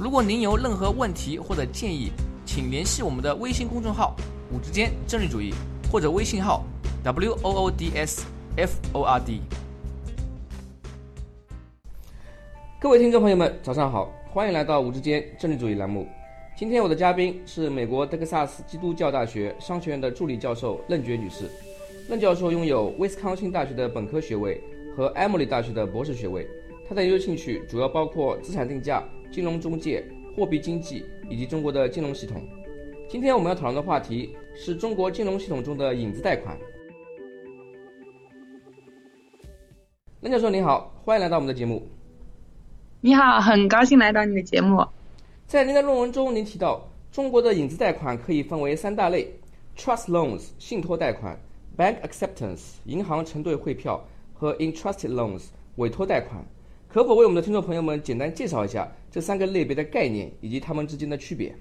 如果您有任何问题或者建议，请联系我们的微信公众号“五之间政治主义”或者微信号 “w o o d s f o r d”。各位听众朋友们，早上好，欢迎来到“五之间政治主义”栏目。今天我的嘉宾是美国德克萨斯基督教大学商学院的助理教授任爵女士。任教授拥有威斯康星大学的本科学位和埃默里大学的博士学位。他的研究兴趣主要包括资产定价。金融中介、货币经济以及中国的金融系统。今天我们要讨论的话题是中国金融系统中的影子贷款。任教授您好，欢迎来到我们的节目。你好，很高兴来到你的节目。在您的论文中，您提到中国的影子贷款可以分为三大类：trust loans（ 信托贷款）、bank acceptance（ 银行承兑汇票）和 entrusted loans（ 委托贷款）。可否为我们的听众朋友们简单介绍一下这三个类别的概念以及它们之间的区别？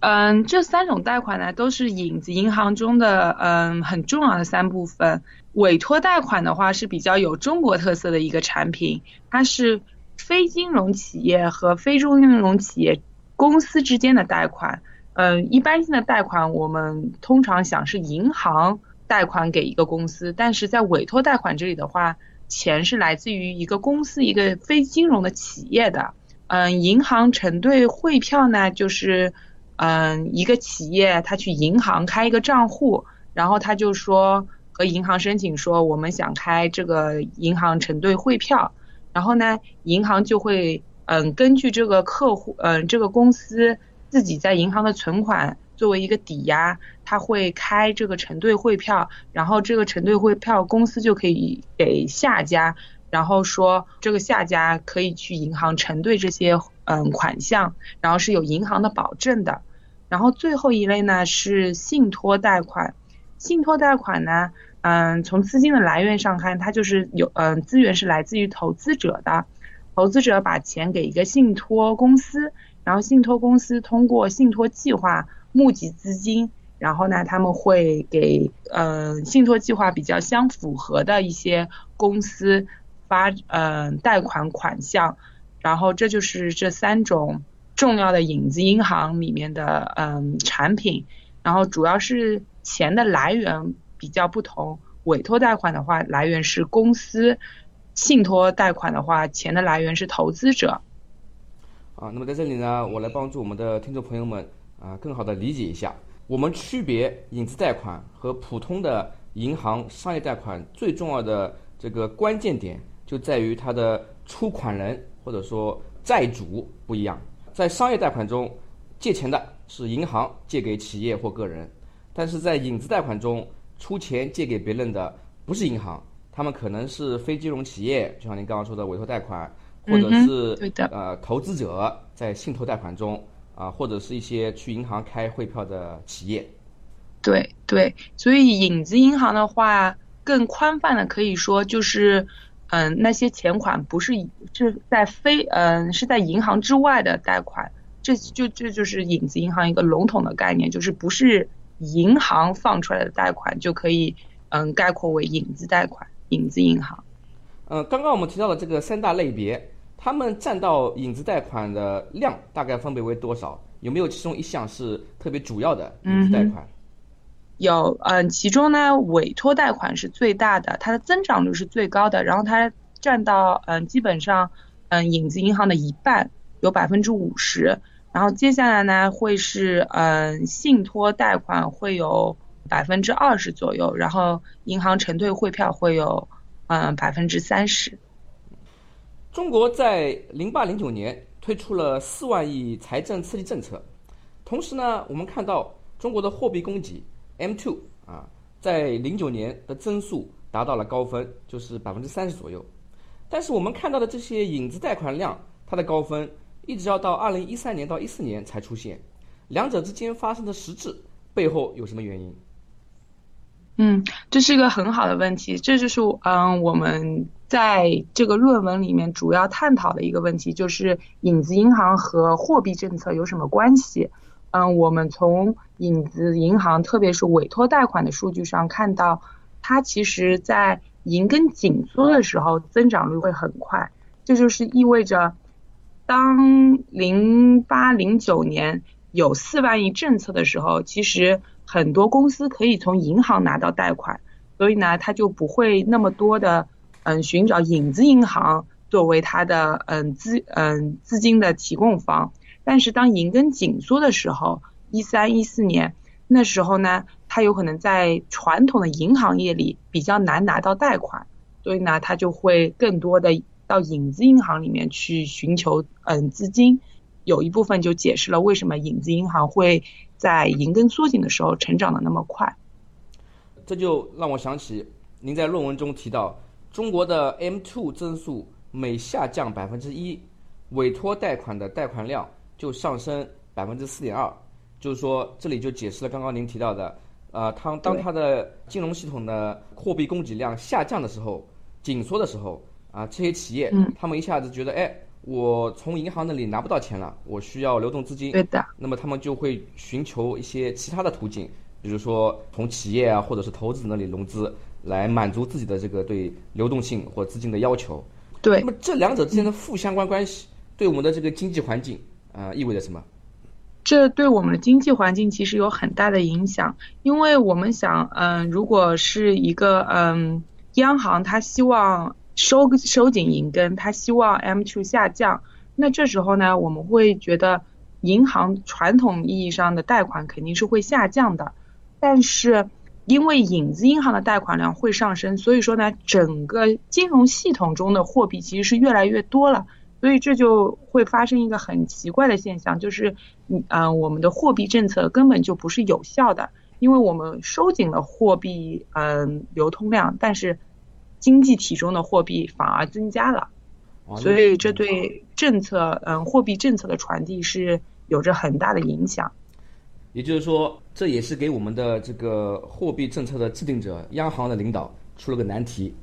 嗯，这三种贷款呢，都是影子银行中的嗯很重要的三部分。委托贷款的话是比较有中国特色的一个产品，它是非金融企业和非中金融企业公司之间的贷款。嗯，一般性的贷款我们通常想是银行贷款给一个公司，但是在委托贷款这里的话。钱是来自于一个公司，一个非金融的企业的。嗯，银行承兑汇票呢，就是嗯一个企业他去银行开一个账户，然后他就说和银行申请说我们想开这个银行承兑汇票，然后呢银行就会嗯根据这个客户嗯这个公司自己在银行的存款。作为一个抵押，他会开这个承兑汇票，然后这个承兑汇票公司就可以给下家，然后说这个下家可以去银行承兑这些嗯款项，然后是有银行的保证的。然后最后一类呢是信托贷款，信托贷款呢，嗯，从资金的来源上看，它就是有嗯资源是来自于投资者的，投资者把钱给一个信托公司，然后信托公司通过信托计划。募集资金，然后呢，他们会给嗯信托计划比较相符合的一些公司发嗯贷款款项，然后这就是这三种重要的影子银行里面的嗯产品，然后主要是钱的来源比较不同，委托贷款的话来源是公司，信托贷款的话钱的来源是投资者。啊，那么在这里呢，我来帮助我们的听众朋友们。啊，更好的理解一下，我们区别影子贷款和普通的银行商业贷款最重要的这个关键点，就在于它的出款人或者说债主不一样。在商业贷款中，借钱的是银行借给企业或个人，但是在影子贷款中，出钱借给别人的不是银行，他们可能是非金融企业，就像您刚刚说的委托贷款，或者是呃投资者在信托贷款中。啊，或者是一些去银行开汇票的企业，对对，所以影子银行的话，更宽泛的可以说就是，嗯，那些钱款不是是在非嗯是在银行之外的贷款，这就这就是影子银行一个笼统的概念，就是不是银行放出来的贷款就可以嗯概括为影子贷款、影子银行。嗯，刚刚我们提到的这个三大类别。他们占到影子贷款的量大概分别为多少？有没有其中一项是特别主要的影子贷款？有，嗯，其中呢，委托贷款是最大的，它的增长率是最高的，然后它占到，嗯，基本上，嗯，影子银行的一半，有百分之五十。然后接下来呢，会是，嗯，信托贷款会有百分之二十左右，然后银行承兑汇票会有，嗯，百分之三十。中国在零八零九年推出了四万亿财政刺激政策，同时呢，我们看到中国的货币供给 M2 啊，在零九年的增速达到了高分，就是百分之三十左右。但是我们看到的这些影子贷款量，它的高分一直要到二零一三年到一四年才出现，两者之间发生的实质背后有什么原因？嗯，这是一个很好的问题，这就是嗯我们在这个论文里面主要探讨的一个问题，就是影子银行和货币政策有什么关系？嗯，我们从影子银行，特别是委托贷款的数据上看到，它其实在银根紧缩的时候增长率会很快，这就是意味着，当零八零九年有四万亿政策的时候，其实。很多公司可以从银行拿到贷款，所以呢，他就不会那么多的嗯寻找影子银行作为他的嗯资嗯资金的提供方。但是当银根紧缩的时候，一三一四年那时候呢，他有可能在传统的银行业里比较难拿到贷款，所以呢，他就会更多的到影子银行里面去寻求嗯资金。有一部分就解释了为什么影子银行会。在银根缩紧的时候成长的那么快，这就让我想起您在论文中提到，中国的 M2 增速每下降百分之一，委托贷款的贷款量就上升百分之四点二。就是说，这里就解释了刚刚您提到的，呃，当当它的金融系统的货币供给量下降的时候，紧缩的时候，啊，这些企业他们一下子觉得，哎。我从银行那里拿不到钱了，我需要流动资金。对的。那么他们就会寻求一些其他的途径，比如说从企业啊，或者是投资者那里融资，来满足自己的这个对流动性或资金的要求。对。那么这两者之间的负相关关系，对我们的这个经济环境啊意味着什么？这对我们的经济环境其实有很大的影响，因为我们想，嗯，如果是一个嗯央行，它希望。收收紧银根，他希望 M2 下降。那这时候呢，我们会觉得银行传统意义上的贷款肯定是会下降的。但是因为影子银行的贷款量会上升，所以说呢，整个金融系统中的货币其实是越来越多了。所以这就会发生一个很奇怪的现象，就是嗯，我们的货币政策根本就不是有效的，因为我们收紧了货币嗯流通量，但是。经济体中的货币反而增加了，所以这对政策，嗯，货币政策的传递是有着很大的影响。也就是说，这也是给我们的这个货币政策的制定者、央行的领导出了个难题。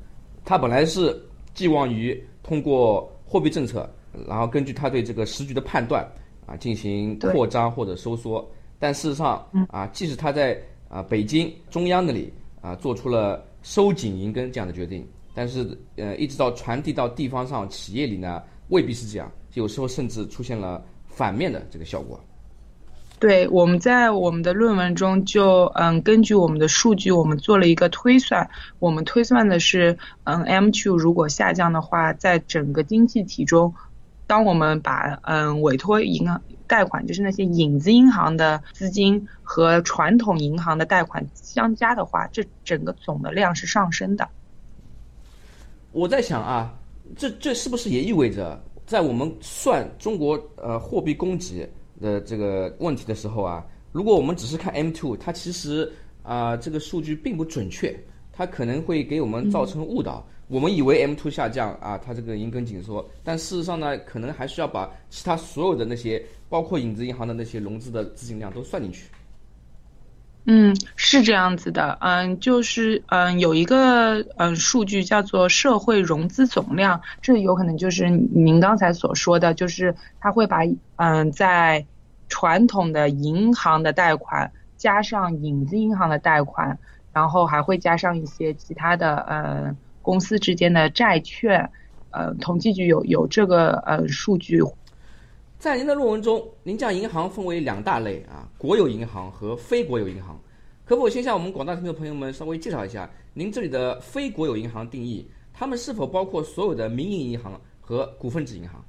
他本来是寄望于通过货币政策，然后根据他对这个时局的判断啊，进行扩张或者收缩。但事实上，啊，即使他在啊北京中央那里啊做出了。收紧银根这样的决定，但是呃，一直到传递到地方上企业里呢，未必是这样，有时候甚至出现了反面的这个效果。对，我们在我们的论文中就嗯，根据我们的数据，我们做了一个推算，我们推算的是嗯，M2 如果下降的话，在整个经济体中，当我们把嗯委托银行。贷款就是那些影子银行的资金和传统银行的贷款相加的话，这整个总的量是上升的。我在想啊，这这是不是也意味着，在我们算中国呃货币供给的这个问题的时候啊，如果我们只是看 M two，它其实啊这个数据并不准确，它可能会给我们造成误导。我们以为 M2 下降啊，它这个银根紧缩，但事实上呢，可能还需要把其他所有的那些，包括影子银行的那些融资的资金量都算进去。嗯，是这样子的，嗯，就是嗯，有一个嗯数据叫做社会融资总量，这有可能就是您刚才所说的，就是它会把嗯在传统的银行的贷款加上影子银行的贷款，然后还会加上一些其他的呃。公司之间的债券，呃，统计局有有这个呃数据。在您的论文中，您将银行分为两大类啊，国有银行和非国有银行。可否先向我们广大听众朋友们稍微介绍一下您这里的非国有银行定义？他们是否包括所有的民营银行和股份制银行？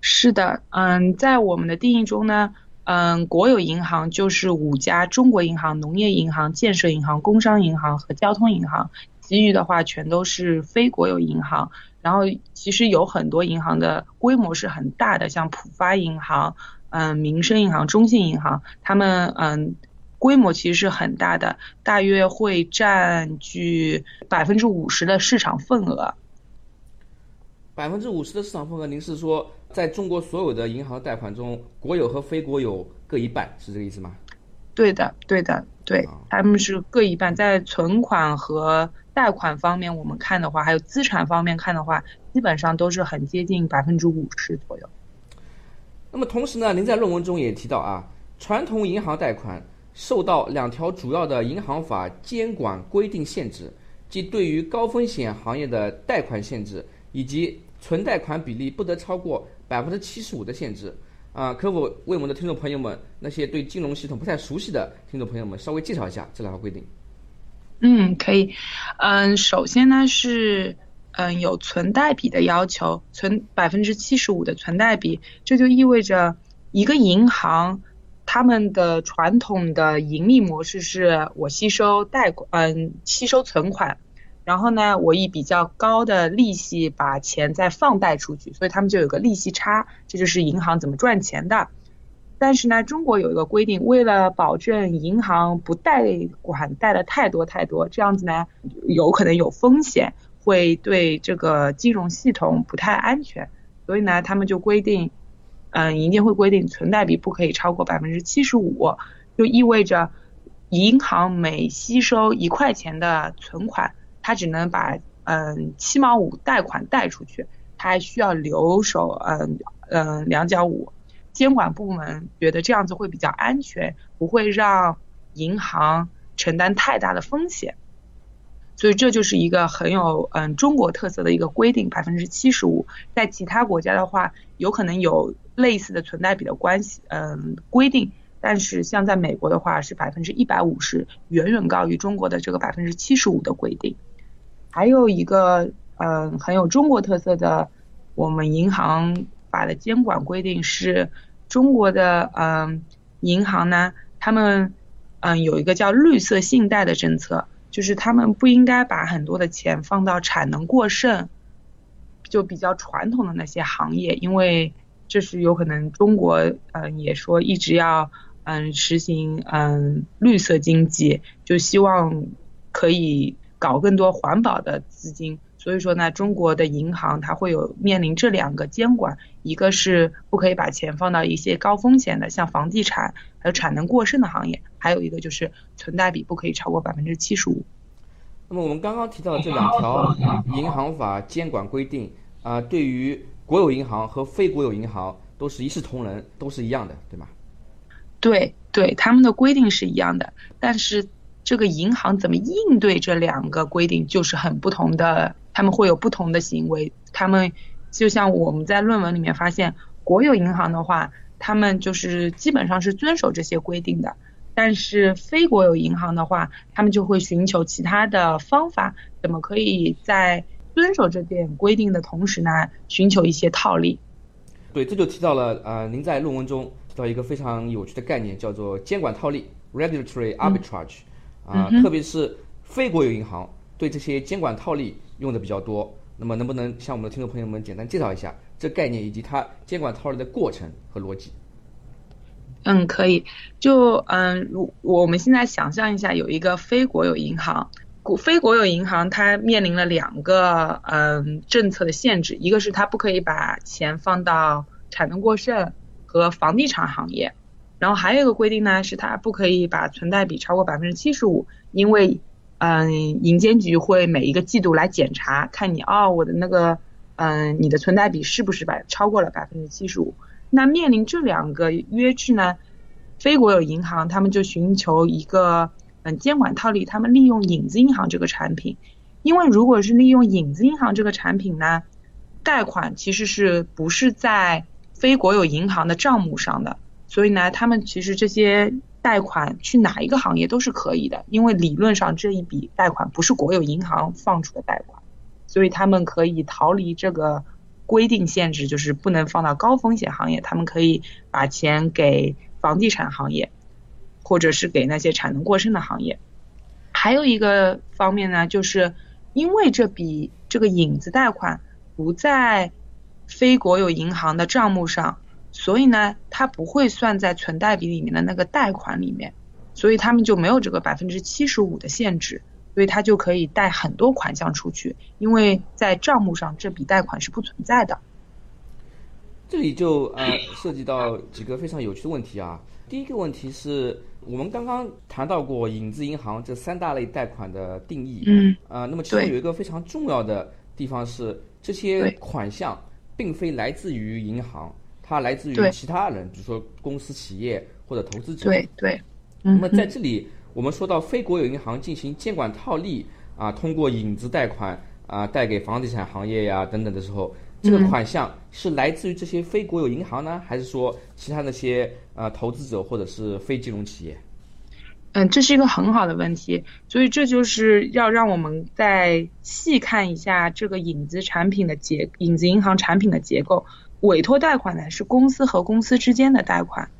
是的，嗯，在我们的定义中呢，嗯，国有银行就是五家中国银行、农业银行、建设银行、工商银行和交通银行。其余的话全都是非国有银行，然后其实有很多银行的规模是很大的，像浦发银行、嗯民生银行、中信银行，他们嗯规模其实是很大的，大约会占据百分之五十的市场份额。百分之五十的市场份额，您是说在中国所有的银行贷款中，国有和非国有各一半，是这个意思吗？对的，对的，对，他们是各一半。在存款和贷款方面，我们看的话，还有资产方面看的话，基本上都是很接近百分之五十左右。那么同时呢，您在论文中也提到啊，传统银行贷款受到两条主要的银行法监管规定限制，即对于高风险行业的贷款限制，以及存贷款比例不得超过百分之七十五的限制。啊，可否为我们的听众朋友们，那些对金融系统不太熟悉的听众朋友们，稍微介绍一下这两条规定？嗯，可以。嗯，首先呢是，嗯，有存贷比的要求，存百分之七十五的存贷比，这就意味着一个银行他们的传统的盈利模式是我吸收贷款，嗯，吸收存款。然后呢，我以比较高的利息把钱再放贷出去，所以他们就有个利息差，这就是银行怎么赚钱的。但是呢，中国有一个规定，为了保证银行不贷款贷的太多太多，这样子呢有可能有风险，会对这个金融系统不太安全，所以呢，他们就规定，嗯，银监会规定存贷比不可以超过百分之七十五，就意味着银行每吸收一块钱的存款。他只能把嗯七毛五贷款贷出去，他还需要留守嗯嗯两角五，监管部门觉得这样子会比较安全，不会让银行承担太大的风险，所以这就是一个很有嗯中国特色的一个规定，百分之七十五，在其他国家的话有可能有类似的存贷比的关系嗯规定，但是像在美国的话是百分之一百五十，远远高于中国的这个百分之七十五的规定。还有一个嗯很有中国特色的，我们银行法的监管规定是，中国的嗯银行呢，他们嗯有一个叫绿色信贷的政策，就是他们不应该把很多的钱放到产能过剩，就比较传统的那些行业，因为这是有可能中国嗯也说一直要嗯实行嗯绿色经济，就希望可以。搞更多环保的资金，所以说呢，中国的银行它会有面临这两个监管，一个是不可以把钱放到一些高风险的，像房地产还有产能过剩的行业，还有一个就是存贷比不可以超过百分之七十五。那么我们刚刚提到的这两条银行法监管规定啊，对于国有银行和非国有银行都是一视同仁，都是一样的，对吗？对对，他们的规定是一样的，但是。这个银行怎么应对这两个规定，就是很不同的，他们会有不同的行为。他们就像我们在论文里面发现，国有银行的话，他们就是基本上是遵守这些规定的；但是非国有银行的话，他们就会寻求其他的方法，怎么可以在遵守这点规定的同时呢，寻求一些套利？对，这就提到了呃，您在论文中提到一个非常有趣的概念，叫做监管套利 （regulatory arbitrage）。啊，特别是非国有银行对这些监管套利用的比较多，那么能不能向我们的听众朋友们简单介绍一下这概念以及它监管套利的过程和逻辑？嗯，可以。就嗯，如我们现在想象一下，有一个非国有银行，国非国有银行它面临了两个嗯政策的限制，一个是它不可以把钱放到产能过剩和房地产行业。然后还有一个规定呢，是它不可以把存贷比超过百分之七十五，因为，嗯，银监局会每一个季度来检查，看你哦，我的那个，嗯，你的存贷比是不是百超过了百分之七十五？那面临这两个约制呢，非国有银行他们就寻求一个，嗯，监管套利，他们利用影子银行这个产品，因为如果是利用影子银行这个产品呢，贷款其实是不是在非国有银行的账目上的？所以呢，他们其实这些贷款去哪一个行业都是可以的，因为理论上这一笔贷款不是国有银行放出的贷款，所以他们可以逃离这个规定限制，就是不能放到高风险行业，他们可以把钱给房地产行业，或者是给那些产能过剩的行业。还有一个方面呢，就是因为这笔这个影子贷款不在非国有银行的账目上。所以呢，它不会算在存贷比里面的那个贷款里面，所以他们就没有这个百分之七十五的限制。所以它就可以贷很多款项出去，因为在账目上这笔贷款是不存在的。这里就呃涉及到几个非常有趣的问题啊。第一个问题是我们刚刚谈到过影子银行这三大类贷款的定义，嗯，呃，那么其中有一个非常重要的地方是这些款项并非来自于银行，它来自于其他人，比如说公司、企业或者投资者。对对。那么在这里，我们说到非国有银行进行监管套利啊，通过影子贷款啊贷给房地产行业呀等等的时候。这个款项是来自于这些非国有银行呢，还是说其他那些呃投资者或者是非金融企业？嗯，这是一个很好的问题，所以这就是要让我们再细看一下这个影子产品的结，影子银行产品的结构。委托贷款呢是公司和公司之间的贷款，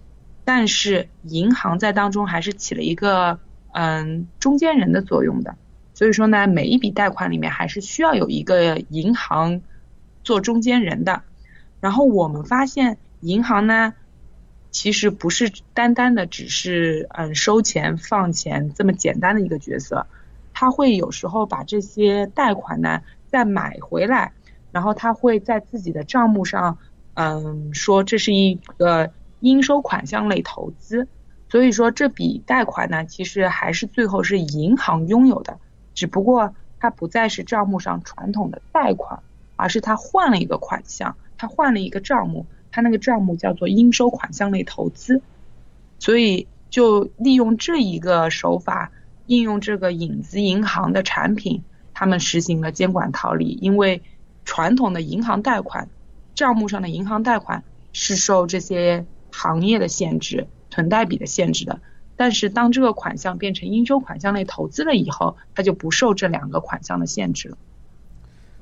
但是银行在当中还是起了一个嗯中间人的作用的。所以说呢，每一笔贷款里面还是需要有一个银行。做中间人的，然后我们发现银行呢，其实不是单单的只是嗯收钱放钱这么简单的一个角色，他会有时候把这些贷款呢再买回来，然后他会在自己的账目上嗯说这是一个应收款项类投资，所以说这笔贷款呢其实还是最后是银行拥有的，只不过它不再是账目上传统的贷款。而是他换了一个款项，他换了一个账目，他那个账目叫做应收款项类投资，所以就利用这一个手法，应用这个影子银行的产品，他们实行了监管套利。因为传统的银行贷款，账目上的银行贷款是受这些行业的限制、存贷比的限制的，但是当这个款项变成应收款项类投资了以后，它就不受这两个款项的限制了。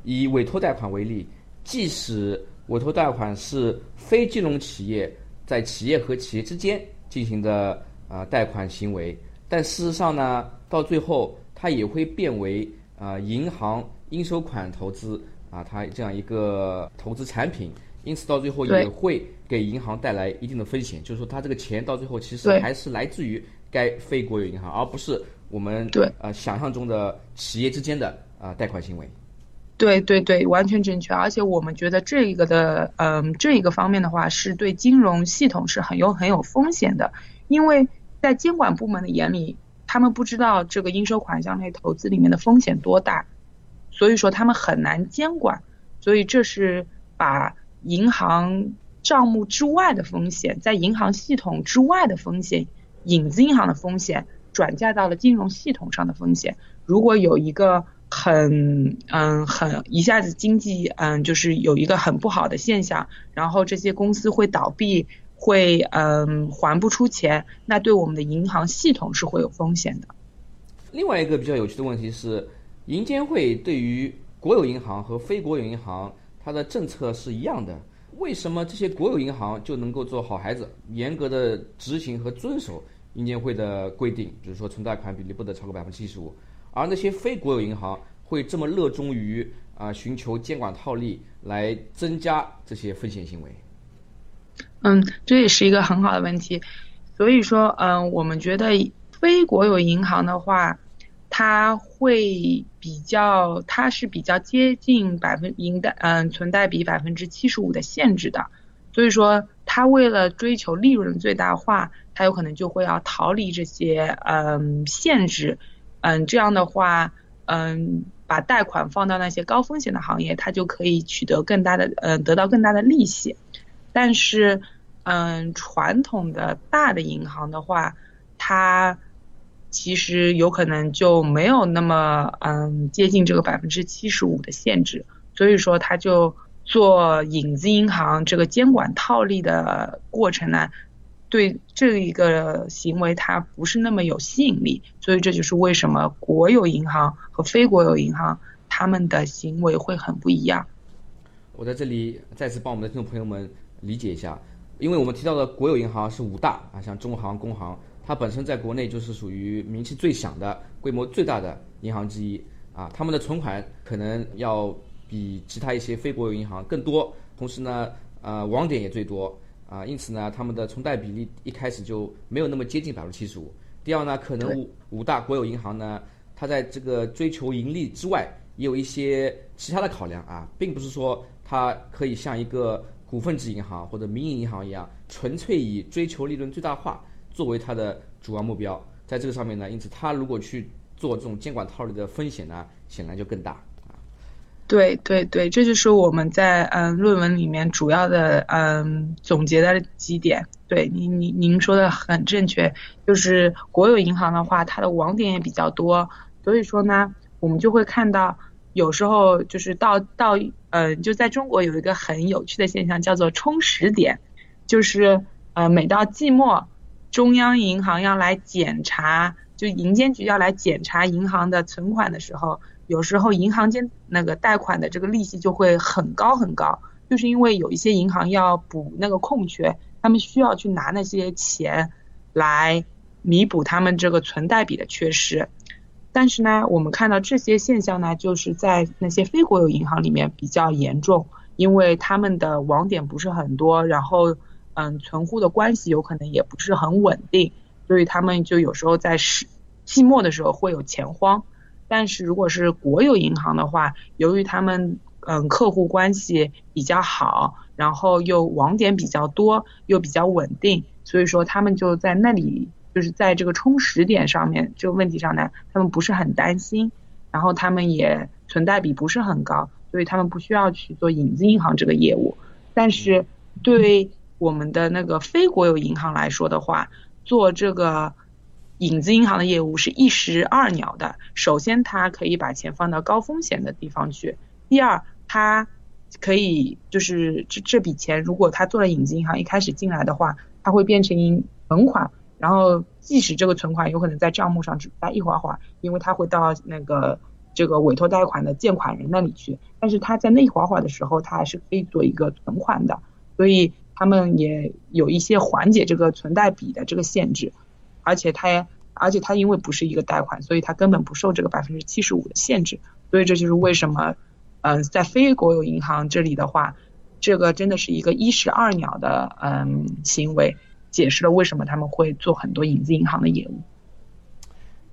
以委托贷款为例，即使委托贷款是非金融企业在企业和企业之间进行的啊贷款行为，但事实上呢，到最后它也会变为啊银行应收款投资啊它这样一个投资产品，因此到最后也会给银行带来一定的风险，就是说它这个钱到最后其实还是来自于该非国有银行，而不是我们对。呃想象中的企业之间的啊贷款行为。对对对，完全正确。而且我们觉得这个的，嗯，这一个方面的话，是对金融系统是很有很有风险的，因为在监管部门的眼里，他们不知道这个应收款项类投资里面的风险多大，所以说他们很难监管。所以这是把银行账目之外的风险，在银行系统之外的风险，影子银行的风险，转嫁到了金融系统上的风险。如果有一个。很嗯很一下子经济嗯就是有一个很不好的现象，然后这些公司会倒闭，会嗯还不出钱，那对我们的银行系统是会有风险的。另外一个比较有趣的问题是，银监会对于国有银行和非国有银行，它的政策是一样的，为什么这些国有银行就能够做好孩子，严格的执行和遵守银监会的规定，比如说存贷款比例不得超过百分之七十五？而那些非国有银行会这么热衷于啊寻求监管套利来增加这些风险行为？嗯，这也是一个很好的问题。所以说，嗯，我们觉得非国有银行的话，它会比较，它是比较接近百分银贷嗯存贷比百分之七十五的限制的。所以说，它为了追求利润最大化，它有可能就会要逃离这些嗯限制。嗯，这样的话，嗯，把贷款放到那些高风险的行业，它就可以取得更大的，嗯，得到更大的利息。但是，嗯，传统的大的银行的话，它其实有可能就没有那么，嗯，接近这个百分之七十五的限制。所以说，它就做影子银行这个监管套利的过程呢。对这一个行为，它不是那么有吸引力，所以这就是为什么国有银行和非国有银行他们的行为会很不一样。我在这里再次帮我们的听众朋友们理解一下，因为我们提到的国有银行是五大啊，像中行、工行，它本身在国内就是属于名气最响的、规模最大的银行之一啊，他们的存款可能要比其他一些非国有银行更多，同时呢，呃，网点也最多。啊，因此呢，他们的存贷比例一开始就没有那么接近百分之七十五。第二呢，可能五五大国有银行呢，它在这个追求盈利之外，也有一些其他的考量啊，并不是说它可以像一个股份制银行或者民营银行一样，纯粹以追求利润最大化作为它的主要目标。在这个上面呢，因此它如果去做这种监管套利的风险呢，显然就更大。对对对，这就是我们在嗯论文里面主要的嗯总结的几点。对您您您说的很正确，就是国有银行的话，它的网点也比较多，所以说呢，我们就会看到有时候就是到到嗯就在中国有一个很有趣的现象叫做充实点，就是呃每到季末，中央银行要来检查，就银监局要来检查银行的存款的时候。有时候银行间那个贷款的这个利息就会很高很高，就是因为有一些银行要补那个空缺，他们需要去拿那些钱来弥补他们这个存贷比的缺失。但是呢，我们看到这些现象呢，就是在那些非国有银行里面比较严重，因为他们的网点不是很多，然后嗯，存户的关系有可能也不是很稳定，所以他们就有时候在是季末的时候会有钱荒。但是如果是国有银行的话，由于他们嗯客户关系比较好，然后又网点比较多，又比较稳定，所以说他们就在那里就是在这个充实点上面这个问题上呢，他们不是很担心，然后他们也存贷比不是很高，所以他们不需要去做影子银行这个业务。但是对我们的那个非国有银行来说的话，做这个。影子银行的业务是一石二鸟的。首先，它可以把钱放到高风险的地方去；第二，它可以就是这这笔钱，如果它做了影子银行，一开始进来的话，它会变成存款。然后，即使这个存款有可能在账目上只待一会儿会儿，因为它会到那个这个委托贷款的借款人那里去，但是它在那一会儿会儿的时候，它还是可以做一个存款的。所以，他们也有一些缓解这个存贷比的这个限制。而且它，而且它因为不是一个贷款，所以它根本不受这个百分之七十五的限制。所以这就是为什么，嗯，在非国有银行这里的话，这个真的是一个一石二鸟的嗯行为，解释了为什么他们会做很多影子银行的业务。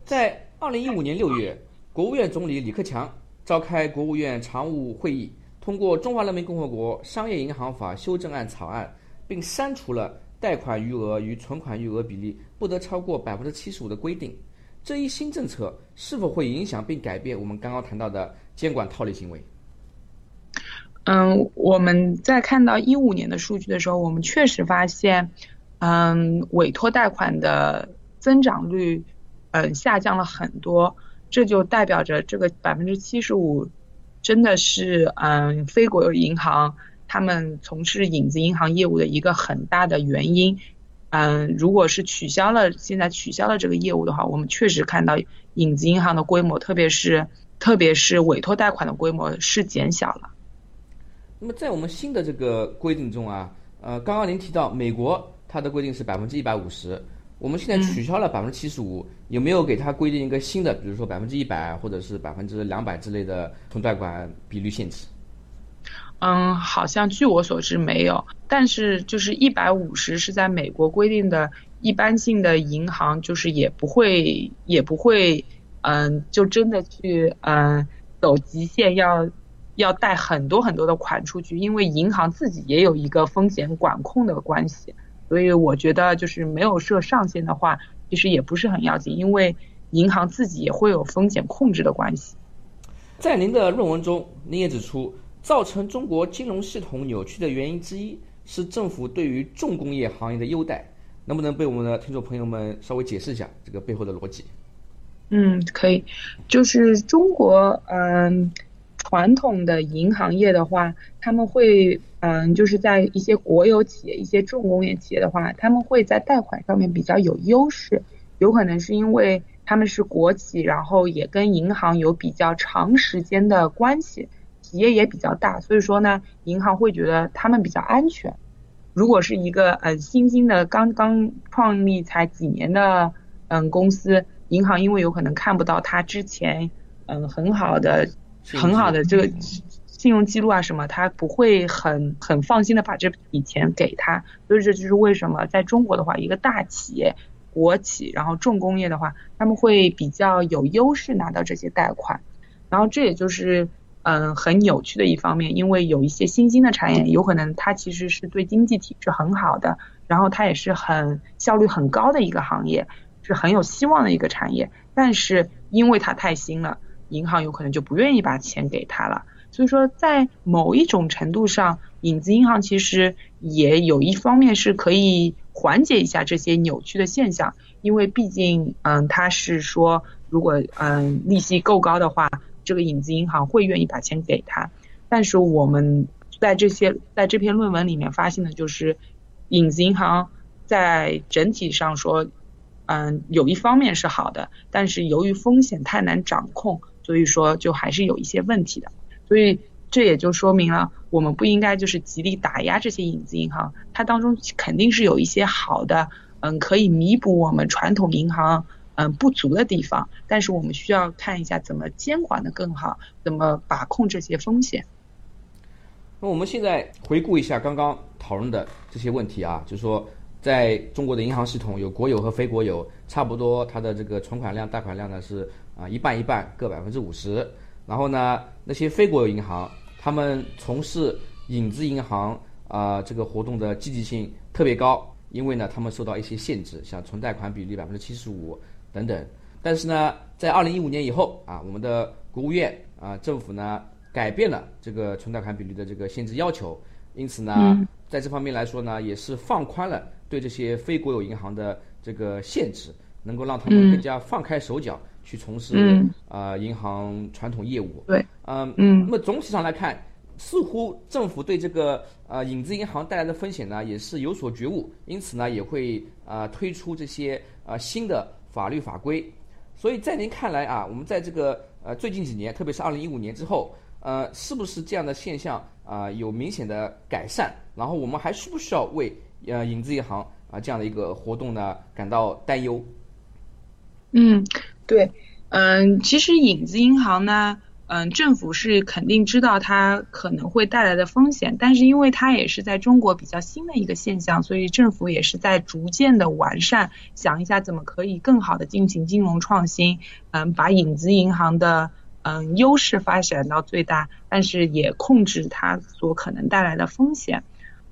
在二零一五年六月，国务院总理李克强召开国务院常务会议，通过《中华人民共和国商业银行法》修正案草案，并删除了。贷款余额与存款余额比例不得超过百分之七十五的规定，这一新政策是否会影响并改变我们刚刚谈到的监管套利行为？嗯，我们在看到一五年的数据的时候，我们确实发现，嗯，委托贷款的增长率，嗯，下降了很多，这就代表着这个百分之七十五真的是，嗯，非国有银行。他们从事影子银行业务的一个很大的原因，嗯，如果是取消了现在取消了这个业务的话，我们确实看到影子银行的规模，特别是特别是委托贷款的规模是减小了。那么在我们新的这个规定中啊，呃，刚刚您提到美国它的规定是百分之一百五十，我们现在取消了百分之七十五，有没有给他规定一个新的，比如说百分之一百或者是百分之两百之类的存贷款比率限制？嗯，好像据我所知没有，但是就是一百五十是在美国规定的一般性的银行，就是也不会也不会，嗯，就真的去嗯走极限，要要贷很多很多的款出去，因为银行自己也有一个风险管控的关系，所以我觉得就是没有设上限的话，其实也不是很要紧，因为银行自己也会有风险控制的关系。在您的论文中，您也指出。造成中国金融系统扭曲的原因之一是政府对于重工业行业的优待，能不能被我们的听众朋友们稍微解释一下这个背后的逻辑？嗯，可以，就是中国嗯传统的银行业的话，他们会嗯就是在一些国有企业、一些重工业企业的话，他们会在贷款上面比较有优势，有可能是因为他们是国企，然后也跟银行有比较长时间的关系。企业也比较大，所以说呢，银行会觉得他们比较安全。如果是一个呃新兴的刚刚创立才几年的嗯公司，银行因为有可能看不到他之前嗯很好的很好的这个信用记录啊什么，他不会很很放心的把这笔钱给他。所以这就是为什么在中国的话，一个大企业国企，然后重工业的话，他们会比较有优势拿到这些贷款。然后这也就是嗯很扭曲的一方面，因为有一些新兴的产业，有可能它其实是对经济体制很好的，然后它也是很效率很高的一个行业，是很有希望的一个产业。但是因为它太新了，银行有可能就不愿意把钱给他了。所以说，在某一种程度上，影子银行其实也有一方面是可以缓解一下这些扭曲的现象，因为毕竟，嗯，它是说，如果嗯利息够高的话，这个影子银行会愿意把钱给他。但是我们在这些在这篇论文里面发现的就是，影子银行在整体上说，嗯，有一方面是好的，但是由于风险太难掌控，所以说就还是有一些问题的。所以这也就说明了，我们不应该就是极力打压这些影子银行，它当中肯定是有一些好的，嗯，可以弥补我们传统银行嗯不足的地方。但是我们需要看一下怎么监管的更好，怎么把控这些风险。那我们现在回顾一下刚刚讨论的这些问题啊，就是说，在中国的银行系统有国有和非国有，差不多它的这个存款量、贷款量呢是啊一半一半，各百分之五十。然后呢，那些非国有银行，他们从事影子银行啊这个活动的积极性特别高，因为呢，他们受到一些限制，像存贷款比例百分之七十五等等。但是呢，在二零一五年以后啊，我们的国务院啊政府呢改变了这个存贷款比例的这个限制要求，因此呢，在这方面来说呢，也是放宽了对这些非国有银行的这个限制，能够让他们更加放开手脚。去从事啊银行传统业务，对，嗯嗯，那么总体上来看，似乎政府对这个呃影子银行带来的风险呢也是有所觉悟，因此呢也会啊推出这些啊新的法律法规。所以在您看来啊，我们在这个呃最近几年，特别是二零一五年之后，呃，是不是这样的现象啊有明显的改善？然后我们还需不需要为呃影子银行啊这样的一个活动呢感到担忧？嗯。对，嗯，其实影子银行呢，嗯，政府是肯定知道它可能会带来的风险，但是因为它也是在中国比较新的一个现象，所以政府也是在逐渐的完善，想一下怎么可以更好的进行金融创新，嗯，把影子银行的嗯优势发展到最大，但是也控制它所可能带来的风险。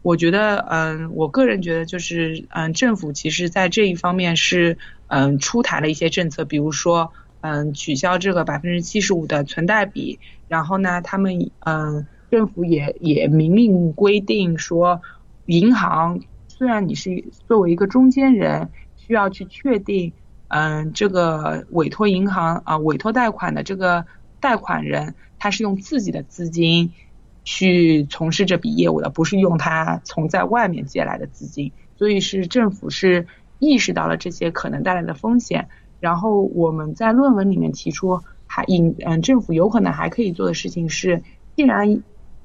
我觉得，嗯，我个人觉得就是，嗯，政府其实在这一方面是，嗯，出台了一些政策，比如说，嗯，取消这个百分之七十五的存贷比，然后呢，他们，嗯，政府也也明令规定说，银行虽然你是作为一个中间人，需要去确定，嗯，这个委托银行啊，委托贷款的这个贷款人，他是用自己的资金。去从事这笔业务的，不是用他从在外面借来的资金，所以是政府是意识到了这些可能带来的风险。然后我们在论文里面提出，还引嗯政府有可能还可以做的事情是，既然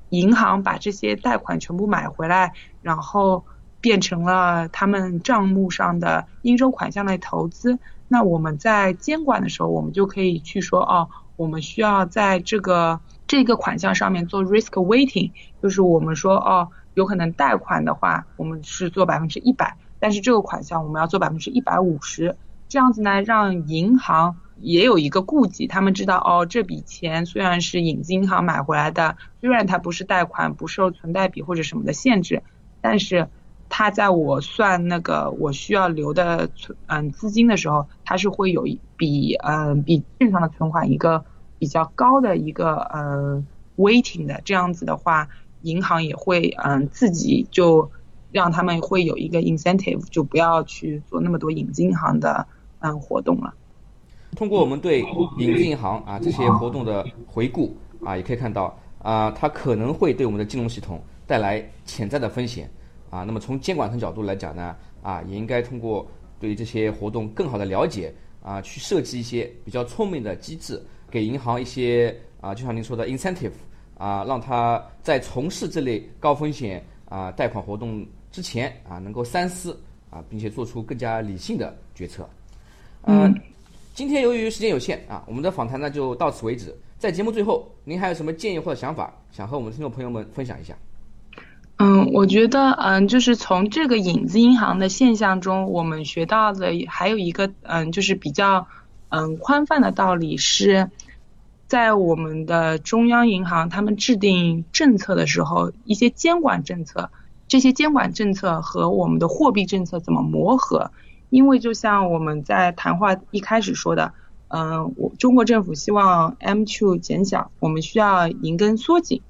银行把这些贷款全部买回来，然后变成了他们账目上的应收款项来投资，那我们在监管的时候，我们就可以去说哦，我们需要在这个。这个款项上面做 risk weighting，就是我们说哦，有可能贷款的话，我们是做百分之一百，但是这个款项我们要做百分之一百五十，这样子呢，让银行也有一个顾忌，他们知道哦，这笔钱虽然是影子银行买回来的，虽然它不是贷款，不受存贷比或者什么的限制，但是它在我算那个我需要留的存嗯资金的时候，它是会有一笔嗯比正常的存款一个。比较高的一个呃 waiting 的这样子的话，银行也会嗯自己就让他们会有一个 incentive，就不要去做那么多影子银行的嗯活动了。通过我们对影子银行啊这些活动的回顾啊，也可以看到啊，它可能会对我们的金融系统带来潜在的风险啊。那么从监管层角度来讲呢，啊也应该通过对这些活动更好的了解啊，去设计一些比较聪明的机制。给银行一些啊，就像您说的 incentive 啊，让他在从事这类高风险啊贷款活动之前啊，能够三思啊，并且做出更加理性的决策。嗯，今天由于时间有限啊，我们的访谈呢就到此为止。在节目最后，您还有什么建议或者想法，想和我们听众朋友们分享一下？嗯，我觉得，嗯，就是从这个影子银行的现象中，我们学到的还有一个，嗯，就是比较，嗯，宽泛的道理是，在我们的中央银行他们制定政策的时候，一些监管政策，这些监管政策和我们的货币政策怎么磨合？因为就像我们在谈话一开始说的，嗯，我中国政府希望 M2 减小，我们需要银根缩紧，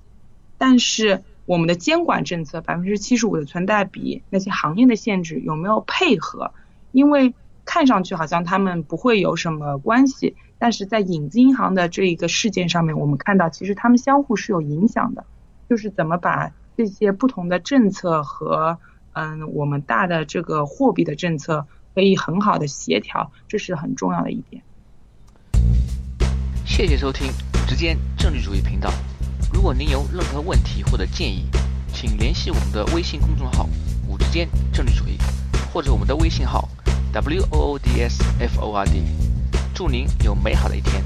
但是。我们的监管政策百分之七十五的存贷比那些行业的限制有没有配合？因为看上去好像他们不会有什么关系，但是在影子银行的这一个事件上面，我们看到其实他们相互是有影响的，就是怎么把这些不同的政策和嗯我们大的这个货币的政策可以很好的协调，这是很重要的一点。谢谢收听直间政治主义频道。如果您有任何问题或者建议，请联系我们的微信公众号“五之间政治主义”，或者我们的微信号 “w o o d s f o r d”。祝您有美好的一天。